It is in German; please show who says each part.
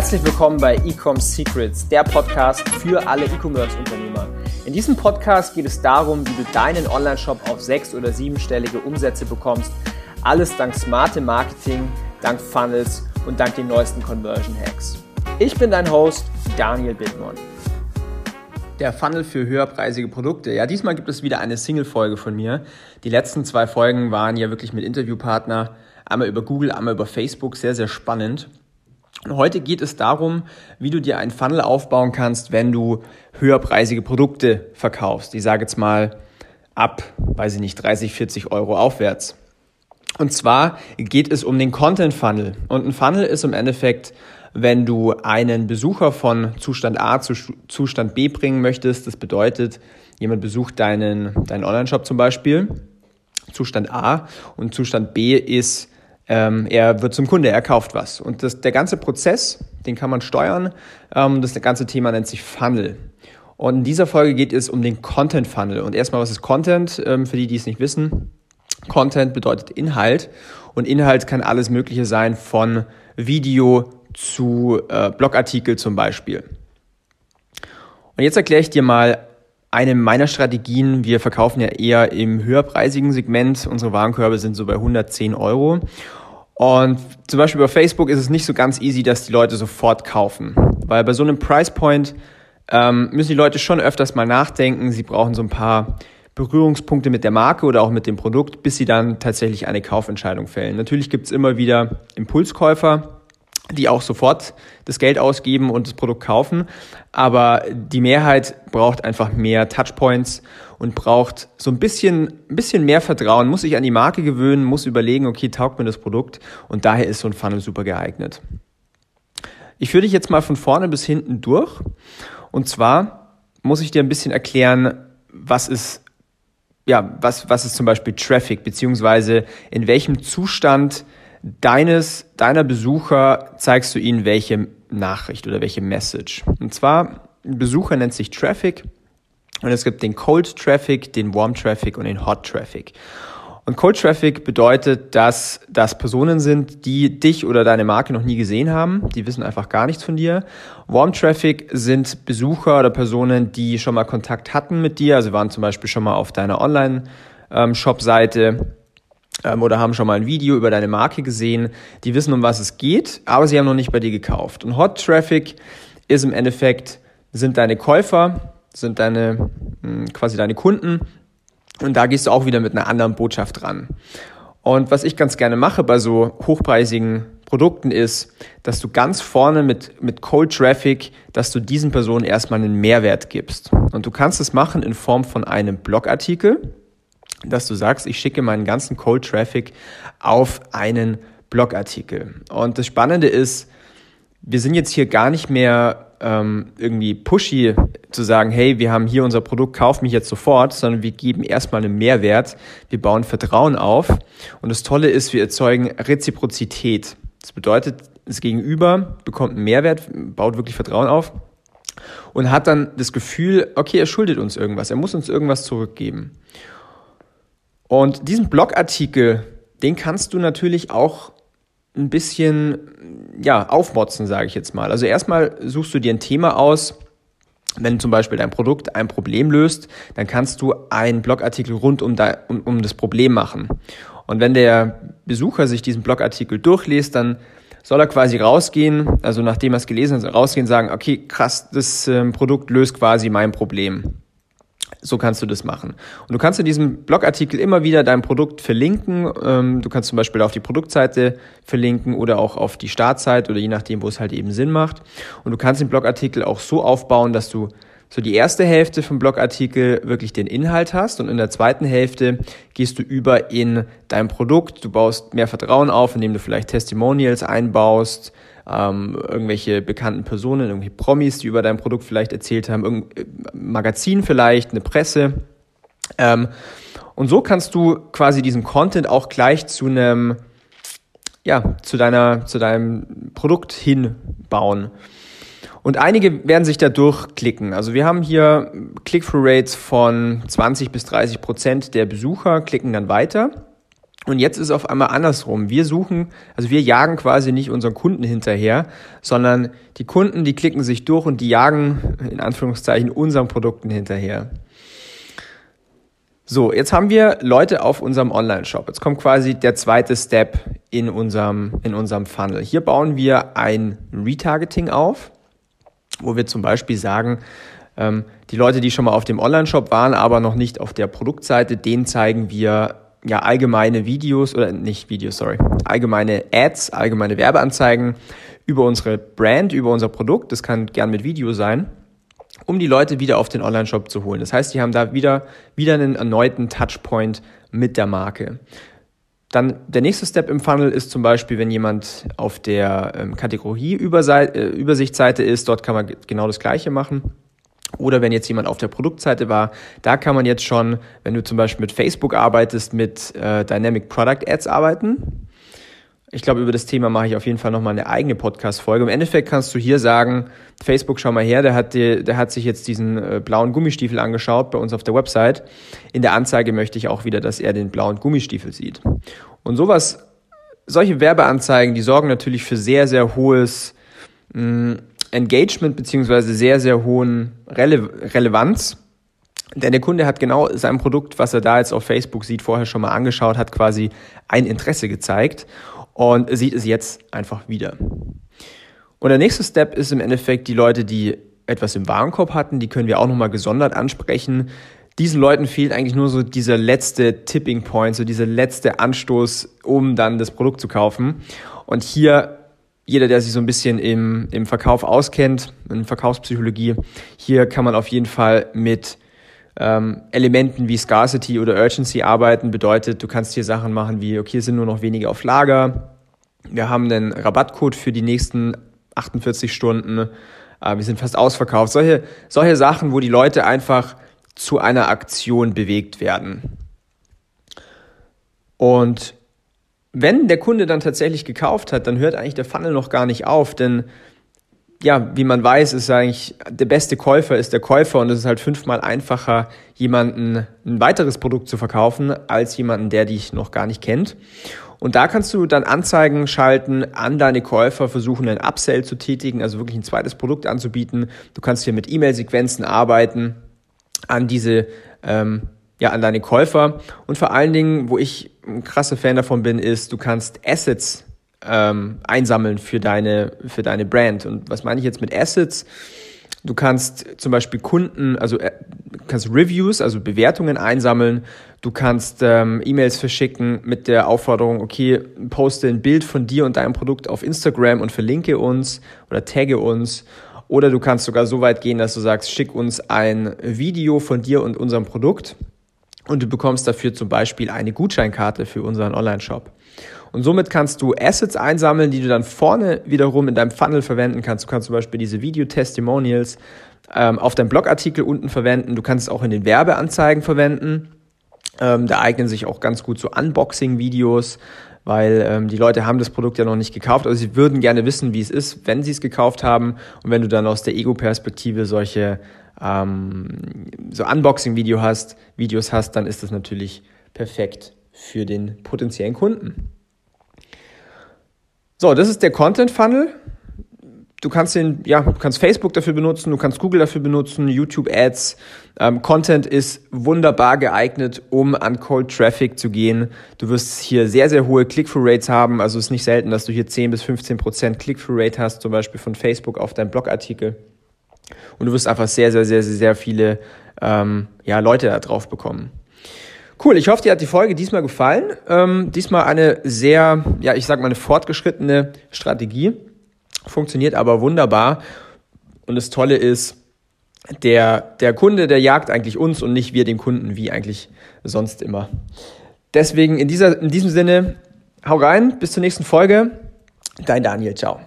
Speaker 1: Herzlich willkommen bei Ecom Secrets, der Podcast für alle E-Commerce-Unternehmer. In diesem Podcast geht es darum, wie du deinen Online-Shop auf sechs- oder siebenstellige Umsätze bekommst. Alles dank smartem Marketing, dank Funnels und dank den neuesten Conversion Hacks. Ich bin dein Host, Daniel Bittmann. Der Funnel für höherpreisige Produkte. Ja, diesmal gibt es wieder eine Single-Folge von mir. Die letzten zwei Folgen waren ja wirklich mit Interviewpartner, einmal über Google, einmal über Facebook, sehr, sehr spannend. Und heute geht es darum, wie du dir einen Funnel aufbauen kannst, wenn du höherpreisige Produkte verkaufst. Ich sage jetzt mal ab, weiß ich nicht, 30, 40 Euro aufwärts. Und zwar geht es um den Content Funnel. Und ein Funnel ist im Endeffekt, wenn du einen Besucher von Zustand A zu Zustand B bringen möchtest. Das bedeutet, jemand besucht deinen, deinen Online-Shop zum Beispiel, Zustand A, und Zustand B ist, ähm, er wird zum Kunde, er kauft was. Und das, der ganze Prozess, den kann man steuern. Ähm, das ganze Thema nennt sich Funnel. Und in dieser Folge geht es um den Content Funnel. Und erstmal, was ist Content? Ähm, für die, die es nicht wissen. Content bedeutet Inhalt. Und Inhalt kann alles Mögliche sein, von Video zu äh, Blogartikel zum Beispiel. Und jetzt erkläre ich dir mal eine meiner Strategien. Wir verkaufen ja eher im höherpreisigen Segment. Unsere Warenkörbe sind so bei 110 Euro. Und zum Beispiel bei Facebook ist es nicht so ganz easy, dass die Leute sofort kaufen. Weil bei so einem Price Point ähm, müssen die Leute schon öfters mal nachdenken. Sie brauchen so ein paar Berührungspunkte mit der Marke oder auch mit dem Produkt, bis sie dann tatsächlich eine Kaufentscheidung fällen. Natürlich gibt es immer wieder Impulskäufer, die auch sofort das Geld ausgeben und das Produkt kaufen. Aber die Mehrheit braucht einfach mehr Touchpoints und braucht so ein bisschen, ein bisschen mehr Vertrauen, muss sich an die Marke gewöhnen, muss überlegen, okay, taugt mir das Produkt und daher ist so ein Funnel super geeignet. Ich führe dich jetzt mal von vorne bis hinten durch und zwar muss ich dir ein bisschen erklären, was ist ja, was, was ist zum Beispiel Traffic, beziehungsweise in welchem Zustand deines, deiner Besucher zeigst du ihnen welche Nachricht oder welche Message. Und zwar, ein Besucher nennt sich Traffic und es gibt den Cold Traffic, den Warm Traffic und den Hot Traffic. Und Cold Traffic bedeutet, dass das Personen sind, die dich oder deine Marke noch nie gesehen haben. Die wissen einfach gar nichts von dir. Warm Traffic sind Besucher oder Personen, die schon mal Kontakt hatten mit dir, also waren zum Beispiel schon mal auf deiner Online-Shop-Seite ähm, oder haben schon mal ein Video über deine Marke gesehen, die wissen, um was es geht, aber sie haben noch nicht bei dir gekauft. Und Hot Traffic ist im Endeffekt, sind deine Käufer, sind deine, hm, quasi deine Kunden. Und da gehst du auch wieder mit einer anderen Botschaft ran. Und was ich ganz gerne mache bei so hochpreisigen Produkten ist, dass du ganz vorne mit, mit Cold Traffic, dass du diesen Personen erstmal einen Mehrwert gibst. Und du kannst es machen in Form von einem Blogartikel, dass du sagst, ich schicke meinen ganzen Cold Traffic auf einen Blogartikel. Und das Spannende ist, wir sind jetzt hier gar nicht mehr ähm, irgendwie pushy zu sagen, hey, wir haben hier unser Produkt, kauf mich jetzt sofort, sondern wir geben erstmal einen Mehrwert, wir bauen Vertrauen auf. Und das Tolle ist, wir erzeugen Reziprozität. Das bedeutet, das Gegenüber bekommt einen Mehrwert, baut wirklich Vertrauen auf und hat dann das Gefühl, okay, er schuldet uns irgendwas, er muss uns irgendwas zurückgeben. Und diesen Blogartikel, den kannst du natürlich auch ein bisschen ja, aufmotzen, sage ich jetzt mal. Also erstmal suchst du dir ein Thema aus. Wenn zum Beispiel dein Produkt ein Problem löst, dann kannst du einen Blogartikel rund um, da, um, um das Problem machen. Und wenn der Besucher sich diesen Blogartikel durchliest, dann soll er quasi rausgehen, also nachdem er es gelesen hat, rausgehen und sagen, okay, krass, das ähm, Produkt löst quasi mein Problem. So kannst du das machen. Und du kannst in diesem Blogartikel immer wieder dein Produkt verlinken. Ähm, du kannst zum Beispiel auf die Produktseite verlinken oder auch auf die Startseite oder je nachdem, wo es halt eben Sinn macht. Und du kannst den Blogartikel auch so aufbauen, dass du so die erste Hälfte vom Blogartikel wirklich den Inhalt hast und in der zweiten Hälfte gehst du über in dein Produkt. Du baust mehr Vertrauen auf, indem du vielleicht Testimonials einbaust, ähm, irgendwelche bekannten Personen, irgendwelche Promis, die über dein Produkt vielleicht erzählt haben, irgendein äh, Magazin vielleicht, eine Presse. Ähm, und so kannst du quasi diesen Content auch gleich zu einem, ja, zu deiner, zu deinem Produkt hinbauen. Und einige werden sich da durchklicken. Also wir haben hier Click-Through-Rates von 20 bis 30 Prozent der Besucher klicken dann weiter. Und jetzt ist es auf einmal andersrum. Wir suchen, also wir jagen quasi nicht unseren Kunden hinterher, sondern die Kunden, die klicken sich durch und die jagen in Anführungszeichen unseren Produkten hinterher. So, jetzt haben wir Leute auf unserem Online-Shop. Jetzt kommt quasi der zweite Step in unserem, in unserem Funnel. Hier bauen wir ein Retargeting auf, wo wir zum Beispiel sagen, ähm, die Leute, die schon mal auf dem Online-Shop waren, aber noch nicht auf der Produktseite, denen zeigen wir ja allgemeine Videos oder nicht Videos, sorry, allgemeine Ads, allgemeine Werbeanzeigen über unsere Brand, über unser Produkt. Das kann gern mit Video sein um die Leute wieder auf den Online-Shop zu holen. Das heißt, die haben da wieder, wieder einen erneuten Touchpoint mit der Marke. Dann der nächste Step im Funnel ist zum Beispiel, wenn jemand auf der ähm, Kategorie-Übersichtsseite äh, ist, dort kann man genau das Gleiche machen. Oder wenn jetzt jemand auf der Produktseite war, da kann man jetzt schon, wenn du zum Beispiel mit Facebook arbeitest, mit äh, Dynamic Product Ads arbeiten. Ich glaube, über das Thema mache ich auf jeden Fall nochmal eine eigene Podcast-Folge. Im Endeffekt kannst du hier sagen, Facebook, schau mal her, der hat, die, der hat sich jetzt diesen äh, blauen Gummistiefel angeschaut bei uns auf der Website. In der Anzeige möchte ich auch wieder, dass er den blauen Gummistiefel sieht. Und sowas, solche Werbeanzeigen, die sorgen natürlich für sehr, sehr hohes mh, mm, Engagement beziehungsweise sehr, sehr hohen Rele Relevanz. Denn der Kunde hat genau sein Produkt, was er da jetzt auf Facebook sieht, vorher schon mal angeschaut, hat quasi ein Interesse gezeigt und sieht es jetzt einfach wieder. Und der nächste Step ist im Endeffekt die Leute, die etwas im Warenkorb hatten, die können wir auch nochmal gesondert ansprechen. Diesen Leuten fehlt eigentlich nur so dieser letzte Tipping Point, so dieser letzte Anstoß, um dann das Produkt zu kaufen. Und hier jeder, der sich so ein bisschen im, im Verkauf auskennt, in Verkaufspsychologie, hier kann man auf jeden Fall mit ähm, Elementen wie Scarcity oder Urgency arbeiten. Bedeutet, du kannst hier Sachen machen wie, okay, sind nur noch wenige auf Lager. Wir haben einen Rabattcode für die nächsten 48 Stunden. Äh, wir sind fast ausverkauft. Solche, solche Sachen, wo die Leute einfach zu einer Aktion bewegt werden. Und wenn der Kunde dann tatsächlich gekauft hat, dann hört eigentlich der Funnel noch gar nicht auf, denn ja, wie man weiß, ist eigentlich der beste Käufer ist der Käufer und es ist halt fünfmal einfacher, jemanden ein weiteres Produkt zu verkaufen, als jemanden, der dich noch gar nicht kennt. Und da kannst du dann Anzeigen schalten an deine Käufer, versuchen einen Upsell zu tätigen, also wirklich ein zweites Produkt anzubieten. Du kannst hier mit E-Mail-Sequenzen arbeiten an diese, ähm, ja, an deine Käufer. Und vor allen Dingen, wo ich ein krasser Fan davon bin, ist, du kannst Assets ähm, einsammeln für deine, für deine Brand. Und was meine ich jetzt mit Assets? Du kannst zum Beispiel Kunden, also äh, kannst Reviews, also Bewertungen einsammeln. Du kannst ähm, E-Mails verschicken mit der Aufforderung, okay, poste ein Bild von dir und deinem Produkt auf Instagram und verlinke uns oder tagge uns. Oder du kannst sogar so weit gehen, dass du sagst, schick uns ein Video von dir und unserem Produkt und du bekommst dafür zum Beispiel eine Gutscheinkarte für unseren Online-Shop. Und somit kannst du Assets einsammeln, die du dann vorne wiederum in deinem Funnel verwenden kannst. Du kannst zum Beispiel diese Video-Testimonials ähm, auf deinem Blogartikel unten verwenden. Du kannst es auch in den Werbeanzeigen verwenden. Ähm, da eignen sich auch ganz gut so Unboxing-Videos, weil ähm, die Leute haben das Produkt ja noch nicht gekauft. Also sie würden gerne wissen, wie es ist, wenn sie es gekauft haben. Und wenn du dann aus der Ego-Perspektive solche ähm, so Unboxing-Video hast, Videos hast, dann ist das natürlich perfekt für den potenziellen Kunden. So, das ist der Content Funnel. Du kannst den, ja, du kannst Facebook dafür benutzen, du kannst Google dafür benutzen, YouTube Ads. Ähm, Content ist wunderbar geeignet, um an Cold Traffic zu gehen. Du wirst hier sehr, sehr hohe Click-Through-Rates haben. Also es ist nicht selten, dass du hier 10 bis 15 Prozent Click-Through-Rate hast, zum Beispiel von Facebook auf deinen Blogartikel. Und du wirst einfach sehr, sehr, sehr, sehr, sehr viele ähm, ja, Leute da drauf bekommen. Cool, ich hoffe, dir hat die Folge diesmal gefallen. Ähm, diesmal eine sehr, ja, ich sag mal, eine fortgeschrittene Strategie. Funktioniert aber wunderbar. Und das Tolle ist, der, der Kunde, der jagt eigentlich uns und nicht wir den Kunden, wie eigentlich sonst immer. Deswegen in, dieser, in diesem Sinne, hau rein, bis zur nächsten Folge. Dein Daniel, ciao.